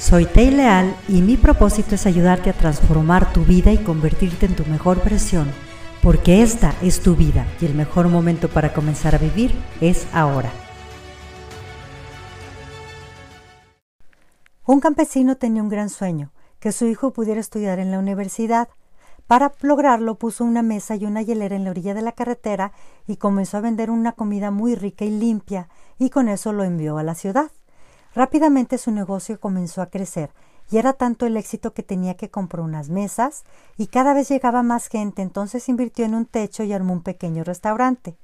Soy Tei Leal y mi propósito es ayudarte a transformar tu vida y convertirte en tu mejor versión, porque esta es tu vida y el mejor momento para comenzar a vivir es ahora. Un campesino tenía un gran sueño, que su hijo pudiera estudiar en la universidad. Para lograrlo puso una mesa y una hielera en la orilla de la carretera y comenzó a vender una comida muy rica y limpia, y con eso lo envió a la ciudad. Rápidamente su negocio comenzó a crecer, y era tanto el éxito que tenía que comprar unas mesas, y cada vez llegaba más gente, entonces invirtió en un techo y armó un pequeño restaurante.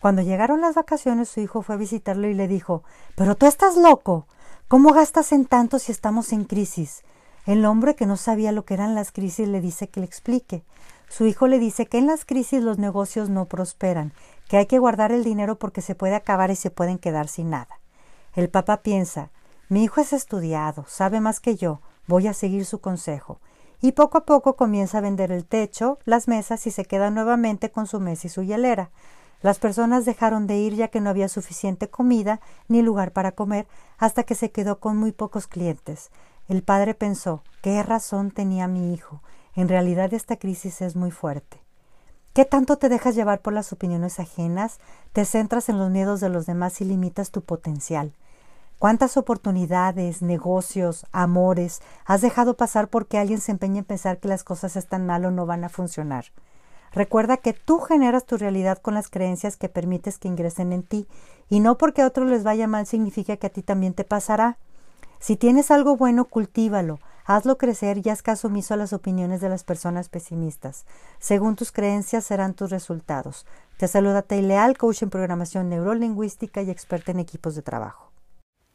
Cuando llegaron las vacaciones, su hijo fue a visitarlo y le dijo Pero tú estás loco. ¿Cómo gastas en tanto si estamos en crisis? El hombre que no sabía lo que eran las crisis le dice que le explique. Su hijo le dice que en las crisis los negocios no prosperan, que hay que guardar el dinero porque se puede acabar y se pueden quedar sin nada. El papá piensa, mi hijo es estudiado, sabe más que yo, voy a seguir su consejo. Y poco a poco comienza a vender el techo, las mesas y se queda nuevamente con su mesa y su hielera. Las personas dejaron de ir ya que no había suficiente comida ni lugar para comer hasta que se quedó con muy pocos clientes. El padre pensó, ¿qué razón tenía mi hijo? En realidad esta crisis es muy fuerte. ¿Qué tanto te dejas llevar por las opiniones ajenas? Te centras en los miedos de los demás y limitas tu potencial. ¿Cuántas oportunidades, negocios, amores has dejado pasar porque alguien se empeña en pensar que las cosas están mal o no van a funcionar? Recuerda que tú generas tu realidad con las creencias que permites que ingresen en ti y no porque a otros les vaya mal significa que a ti también te pasará. Si tienes algo bueno, cultívalo, hazlo crecer y haz caso omiso a las opiniones de las personas pesimistas. Según tus creencias serán tus resultados. Te saluda Leal, coach en programación neurolingüística y experta en equipos de trabajo.